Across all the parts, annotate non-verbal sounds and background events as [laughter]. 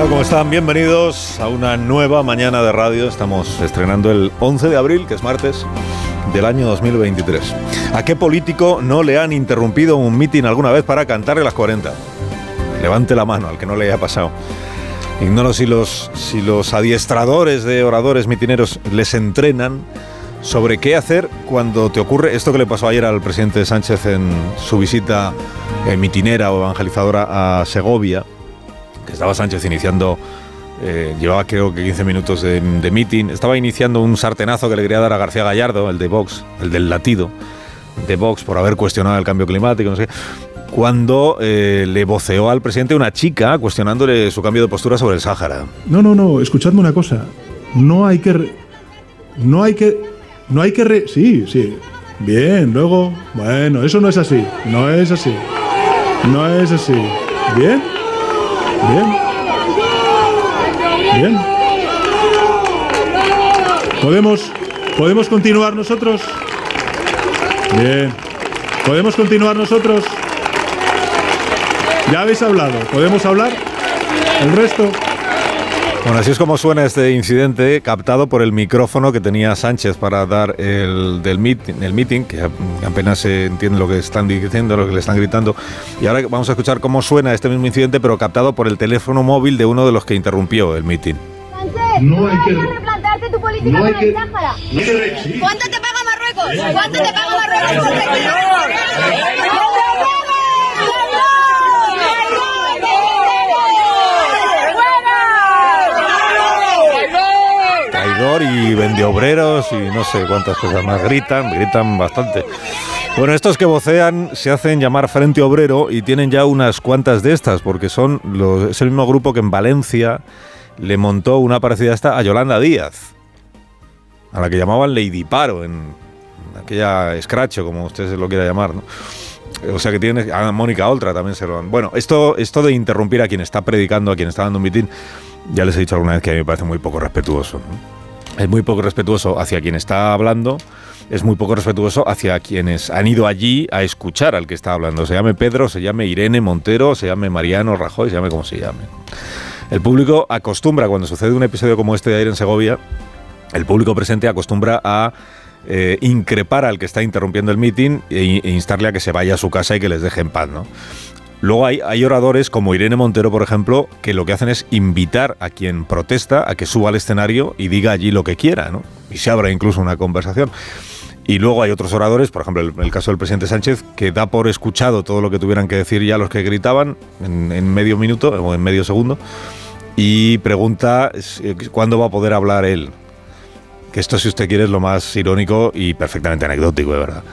¿Cómo están? Bienvenidos a una nueva mañana de radio. Estamos estrenando el 11 de abril, que es martes del año 2023. ¿A qué político no le han interrumpido un mitin alguna vez para cantarle las 40? Levante la mano al que no le haya pasado. Ignoro si los, si los adiestradores de oradores mitineros les entrenan sobre qué hacer cuando te ocurre esto que le pasó ayer al presidente Sánchez en su visita eh, mitinera o evangelizadora a Segovia, que estaba Sánchez iniciando, eh, llevaba creo que 15 minutos de, meeting, estaba iniciando un sartenazo que le quería dar a García Gallardo, el de Vox, el del latido de Vox por haber cuestionado el cambio climático, no sé cuando eh, le voceó al presidente una chica cuestionándole su cambio de postura sobre el Sáhara. No, no, no, escuchadme una cosa. No hay que... no hay que... No hay que... Re, sí, sí. Bien, luego... Bueno, eso no es así. No es así. No es así. Bien. Bien. Bien. ¿Podemos, ¿Podemos continuar nosotros? Bien. ¿Podemos continuar nosotros? Ya habéis hablado. ¿Podemos hablar? ¿El resto? Bueno, así es como suena este incidente captado por el micrófono que tenía Sánchez para dar el del meeting, el meeting, que apenas se entiende lo que están diciendo, lo que le están gritando. Y ahora vamos a escuchar cómo suena este mismo incidente, pero captado por el teléfono móvil de uno de los que interrumpió el meeting. No hay que replantearte tu política no hay que, no ¿Cuánto te paga Marruecos? ¿Cuánto te paga Marruecos? Y vende obreros y no sé cuántas cosas más. Gritan, gritan bastante. Bueno, estos que vocean se hacen llamar Frente Obrero y tienen ya unas cuantas de estas, porque son los, es el mismo grupo que en Valencia le montó una parecida a esta a Yolanda Díaz, a la que llamaban Lady Paro en aquella escracho, como usted lo quiera llamar, ¿no? O sea que tiene a Mónica Oltra también se lo han. Bueno, esto, esto de interrumpir a quien está predicando, a quien está dando un mitin, ya les he dicho alguna vez que a mí me parece muy poco respetuoso. ¿no? Es muy poco respetuoso hacia quien está hablando, es muy poco respetuoso hacia quienes han ido allí a escuchar al que está hablando. Se llame Pedro, se llame Irene Montero, se llame Mariano Rajoy, se llame como se llame. El público acostumbra, cuando sucede un episodio como este de ayer en Segovia, el público presente acostumbra a eh, increpar al que está interrumpiendo el meeting e, e, instarle a que se vaya a su casa y que les deje en paz, ¿no? Luego hay, hay, oradores como Irene Montero, por ejemplo, que lo que hacen es invitar a quien protesta a que suba al escenario y diga allí lo que quiera, ¿no? Y se abra incluso una conversación. Y luego hay otros oradores, por ejemplo, el, el, caso del presidente Sánchez, que da por escuchado todo lo que tuvieran que decir ya los que gritaban en, en medio minuto o en medio segundo y pregunta eh, cuándo va a poder hablar él. Que esto, si usted quiere, es lo más irónico y perfectamente anecdótico, de verdad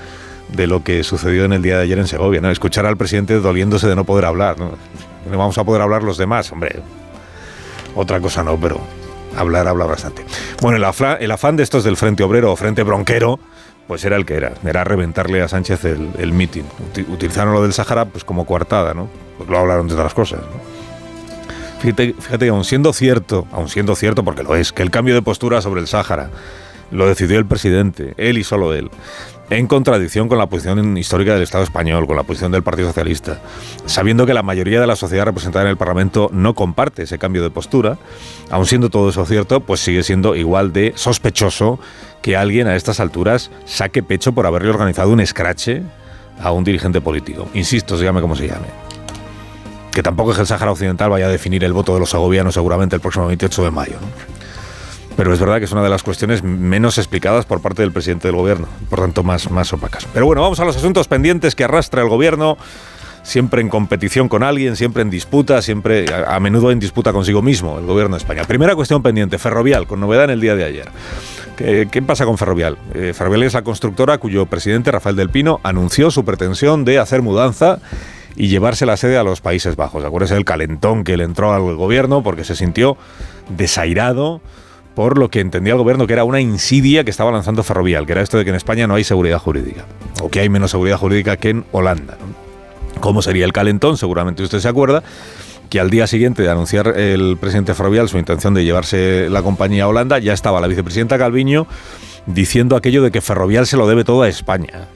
de lo que sucedió en el día de ayer en Segovia, ¿no? Escuchar al presidente doliéndose de no poder hablar, ¿no? No vamos a poder hablar los demás, hombre. Otra cosa no, pero hablar habla bastante. Bueno, el el afán de estos del Frente Obrero o Frente Bronquero, pues era el que era, era reventarle a Sánchez el, mitin. Utilizaron lo del Sahara pues como coartada, ¿no? Pues lo hablaron de otras cosas. Fíjate, fíjate, aun siendo cierto, aun siendo cierto, porque lo es, que el cambio de postura sobre el Sáhara lo decidió el presidente, él y solo él en contradicción con la posición histórica del Estado español, con la posición del Partido Socialista, sabiendo que la mayoría de la sociedad representada en el Parlamento no comparte ese cambio de postura, aun siendo todo eso cierto, pues sigue siendo igual de sospechoso que alguien a estas alturas saque pecho por haberle organizado un escrache a un dirigente político. Insisto, se llame como se llame. Que tampoco es el Sáhara Occidental vaya a definir el voto de los segovianos seguramente el próximo 28 de mayo. Pero es verdad que es una de las cuestiones menos explicadas por parte del presidente del gobierno, por tanto más, más opacas. Pero bueno, vamos a los asuntos pendientes que arrastra el gobierno, siempre en competición con alguien, siempre en disputa, siempre a, menudo en disputa consigo mismo, el gobierno de España. Primera cuestión pendiente, Ferrovial, con novedad en el día de ayer. ¿Qué, qué pasa con Ferrovial? Eh, Ferrovial es la constructora cuyo presidente, Rafael del Pino, anunció su pretensión de hacer mudanza y llevarse la sede a los Países Bajos. Acuérdese del calentón que le entró al gobierno porque se sintió desairado por lo que entendía el gobierno que era una insidia que estaba lanzando Ferrovial, que era esto de que en España no hay seguridad jurídica, o que hay menos seguridad jurídica que en Holanda. ¿Cómo sería el calentón? Seguramente usted se acuerda que al día siguiente de anunciar el presidente Ferrovial su intención de llevarse la compañía a Holanda, ya estaba la vicepresidenta Calviño diciendo aquello de que Ferrovial se lo debe todo a España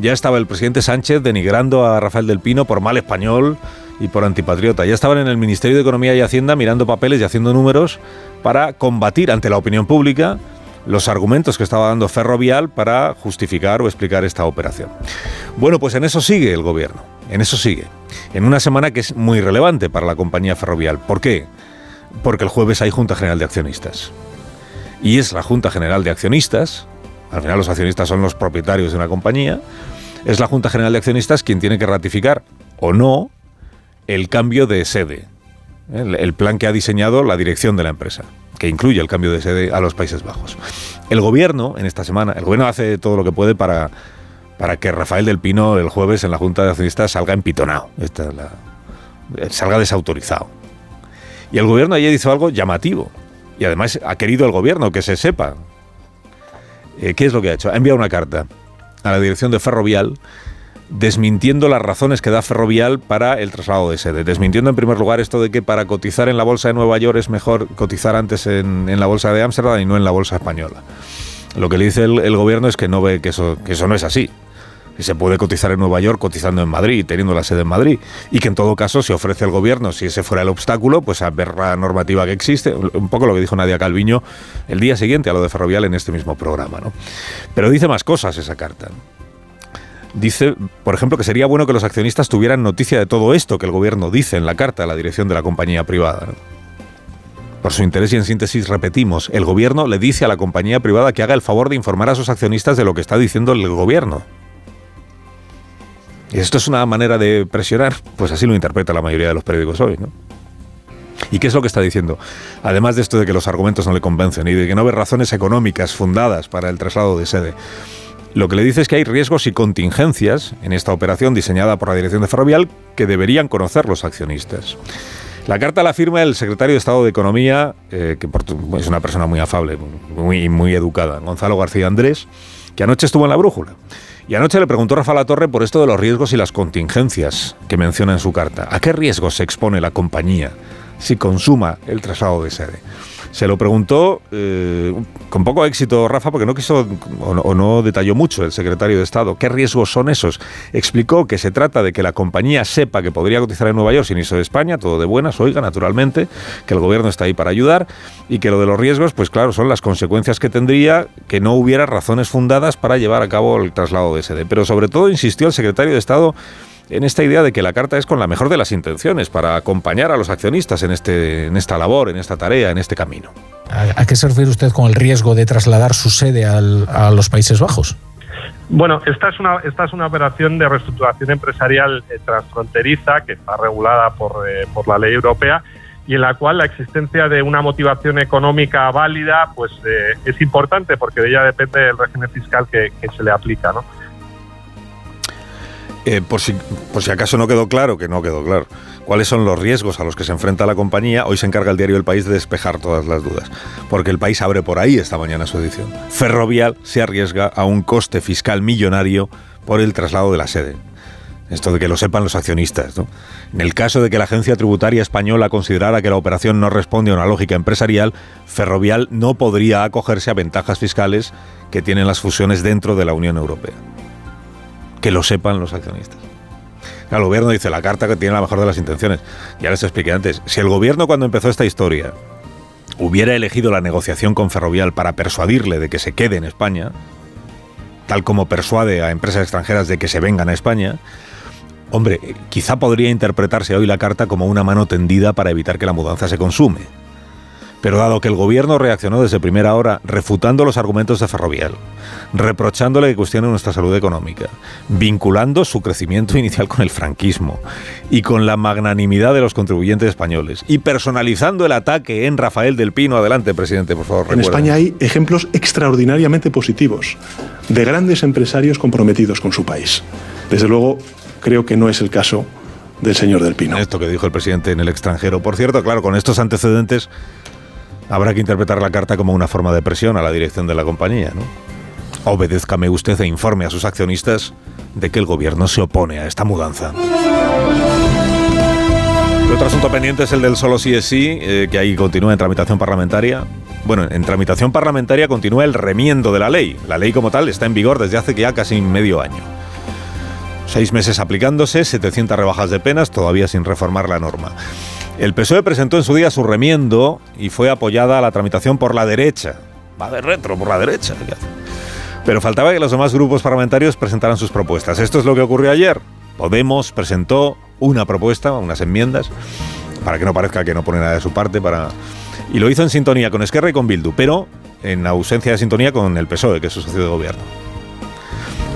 ya estaba el presidente Sánchez denigrando a Rafael del Pino por mal español y por antipatriota. Ya estaban en el Ministerio de Economía y Hacienda mirando papeles y haciendo números para combatir ante la opinión pública los argumentos que estaba dando Ferrovial para justificar o explicar esta operación. Bueno, pues en eso sigue el gobierno, en eso sigue. En una semana que es muy relevante para la compañía Ferrovial. ¿Por qué? Porque el jueves hay Junta General de Accionistas. Y es la Junta General de Accionistas, al final los accionistas son los propietarios de una compañía, es la Junta General de Accionistas quien tiene que ratificar o no el cambio de sede, el, plan que ha diseñado la dirección de la empresa, que incluye el cambio de sede a los Países Bajos. El gobierno, en esta semana, el gobierno hace todo lo que puede para, para que Rafael del Pino el jueves en la Junta de Accionistas salga empitonado, esta salga desautorizado. Y el gobierno ayer hizo algo llamativo. Y además ha querido el gobierno que se sepa. Eh, ¿Qué es lo que ha hecho? Ha enviado una carta a la dirección de Ferrovial desmintiendo las razones que da Ferrovial para el traslado de sede. Desmintiendo en primer lugar esto de que para cotizar en la bolsa de Nueva York es mejor cotizar antes en, la bolsa de Ámsterdam y no en la bolsa española. Lo que le dice el, gobierno es que no ve que eso, que eso no es así. Que se puede cotizar en Nueva York cotizando en Madrid, teniendo la sede en Madrid. Y que en todo caso se ofrece el gobierno, si ese fuera el obstáculo, pues a ver la normativa que existe. Un poco lo que dijo Nadia Calviño el día siguiente a lo de Ferrovial en este mismo programa. ¿no? Pero dice más cosas esa carta dice, por ejemplo, que sería bueno que los accionistas tuvieran noticia de todo esto que el gobierno dice en la carta a la dirección de la compañía privada. Por su interés y en síntesis repetimos, el gobierno le dice a la compañía privada que haga el favor de informar a sus accionistas de lo que está diciendo el gobierno. ¿Y esto es una manera de presionar? Pues así lo interpreta la mayoría de los periódicos hoy, ¿no? ¿Y qué es lo que está diciendo? Además de esto de que los argumentos no le convencen y de que no ve razones económicas fundadas para el traslado de sede, lo que le dice es que hay riesgos y contingencias en esta operación diseñada por la Dirección de Ferrovial que deberían conocer los accionistas. La carta la firma el secretario de Estado de Economía, eh, que es una persona muy afable, muy, muy educada, Gonzalo García Andrés, que anoche estuvo en la brújula. Y anoche le preguntó Rafa La Torre por esto de los riesgos y las contingencias que menciona en su carta. ¿A qué riesgos se expone la compañía si consuma el traslado de sede? Se lo preguntó eh, con poco éxito Rafa porque no quiso o no, detalló mucho el secretario de Estado. ¿Qué riesgos son esos? Explicó que se trata de que la compañía sepa que podría cotizar en Nueva York sin irse de España, todo de buenas, oiga, naturalmente, que el gobierno está ahí para ayudar y que lo de los riesgos, pues claro, son las consecuencias que tendría que no hubiera razones fundadas para llevar a cabo el traslado de sede. Pero sobre todo insistió el secretario de Estado en esta idea de que la carta es con la mejor de las intenciones para acompañar a los accionistas en, este, en esta labor, en esta tarea, en este camino. ¿A, qué se refiere usted con el riesgo de trasladar su sede a los Países Bajos? Bueno, esta es una esta es una operación de reestructuración empresarial eh, transfronteriza que está regulada por, eh, por la ley europea y en la cual la existencia de una motivación económica válida pues eh, es importante porque de ella depende el régimen fiscal que, que se le aplica, ¿no? Eh, por, si, por si acaso no quedó claro, que no quedó claro, cuáles son los riesgos a los que se enfrenta la compañía, hoy se encarga el diario El País de despejar todas las dudas, porque el país abre por ahí esta mañana su edición. Ferrovial se arriesga a un coste fiscal millonario por el traslado de la sede. Esto de que lo sepan los accionistas. ¿no? En el caso de que la Agencia Tributaria Española considerara que la operación no responde a una lógica empresarial, Ferrovial no podría acogerse a ventajas fiscales que tienen las fusiones dentro de la Unión Europea que lo sepan los accionistas. El gobierno dice la carta que tiene la mejor de las intenciones. Ya les expliqué antes. Si el gobierno cuando empezó esta historia hubiera elegido la negociación con Ferrovial para persuadirle de que se quede en España, tal como persuade a empresas extranjeras de que se vengan a España, hombre, quizá podría interpretarse hoy la carta como una mano tendida para evitar que la mudanza se consume. Pero dado que el gobierno reaccionó desde primera hora refutando los argumentos de Ferrovial, reprochándole que cuestione nuestra salud económica, vinculando su crecimiento [laughs] inicial con el franquismo y con la magnanimidad de los contribuyentes españoles y personalizando el ataque en Rafael del Pino. Adelante, presidente, por favor. En España hay ejemplos extraordinariamente positivos de grandes empresarios comprometidos con su país. Desde luego, creo que no es el caso del señor del Pino. Esto que dijo el presidente en el extranjero. Por cierto, claro, con estos antecedentes Habrá que interpretar la carta como una forma de presión a la dirección de la compañía, ¿no? Obedézcame usted e informe a sus accionistas de que el gobierno se opone a esta mudanza. otro asunto pendiente es el del solo sí es sí, eh, que ahí continúa en tramitación parlamentaria. Bueno, en tramitación parlamentaria continúa el remiendo de la ley. La ley como tal está en vigor desde hace ya casi medio año. Seis meses aplicándose, 700 rebajas de penas, todavía sin reformar la norma. El PSOE presentó en su día su remiendo y fue apoyada a la tramitación por la derecha. Va de retro por la derecha. Pero faltaba que los demás grupos parlamentarios presentaran sus propuestas. Esto es lo que ocurrió ayer. Podemos presentó una propuesta, unas enmiendas, para que no parezca que no pone nada de su parte, para... y lo hizo en sintonía con Esquerra y con Bildu, pero en ausencia de sintonía con el PSOE, que es su socio de gobierno.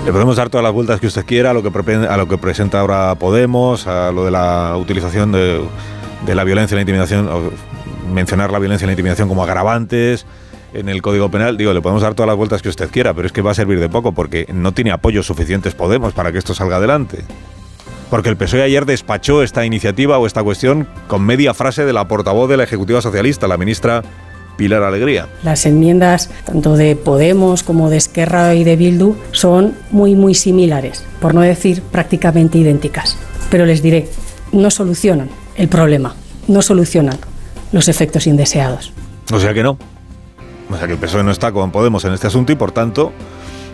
Le podemos dar todas las vueltas que usted quiera a lo que, a lo que presenta ahora Podemos, a lo de la utilización de, de la violencia y la intimidación, mencionar la violencia y la intimidación como agravantes en el Código Penal. Digo, le podemos dar todas las vueltas que usted quiera, pero es que va a servir de poco porque no tiene apoyos suficientes Podemos para que esto salga adelante. Porque el PSOE ayer despachó esta iniciativa o esta cuestión con media frase de la portavoz de la Ejecutiva Socialista, la ministra Pilar Alegría. Las enmiendas tanto de Podemos como de Esquerra y de Bildu son muy muy similares, por no decir prácticamente idénticas. Pero les diré, no solucionan el problema, no solucionan los efectos indeseados. O sea que no. O sea que el PSOE no está con Podemos en este asunto y por tanto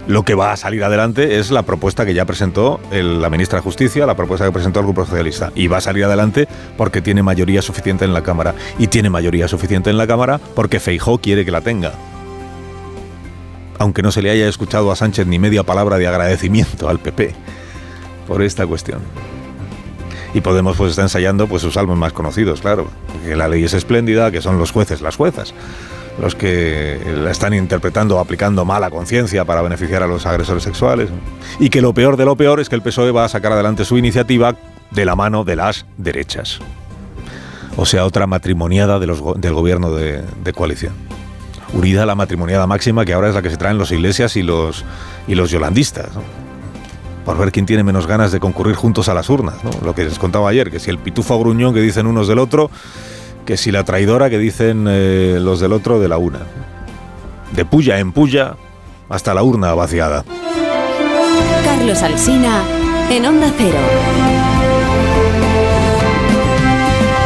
lo que va a salir adelante es la propuesta que ya presentó la ministra de Justicia, la propuesta que presentó el Grupo Socialista. Y va a salir adelante porque tiene mayoría suficiente en la Cámara. Y tiene mayoría suficiente en la Cámara porque Feijó quiere que la tenga. Aunque no se le haya escuchado a Sánchez ni media palabra de agradecimiento al PP por esta cuestión. Y Podemos pues está ensayando pues sus álbumes más conocidos, claro. Que la ley es espléndida, que son los jueces, las juezas los que la están interpretando o aplicando mala conciencia para beneficiar a los agresores sexuales. Y que lo peor de lo peor es que el PSOE va a sacar adelante su iniciativa de la mano de las derechas. O sea, otra matrimoniada del gobierno de, coalición. Unida a la matrimoniada máxima que ahora es la que se traen los iglesias y los, y los yolandistas. Por ver quién tiene menos ganas de concurrir juntos a las urnas. Lo que les contaba ayer, que si el pitufo gruñón que dicen unos del otro que si la traidora que dicen eh, los del otro de la una. De puya en puya hasta la urna vaciada. Carlos Alsina en Onda Cero.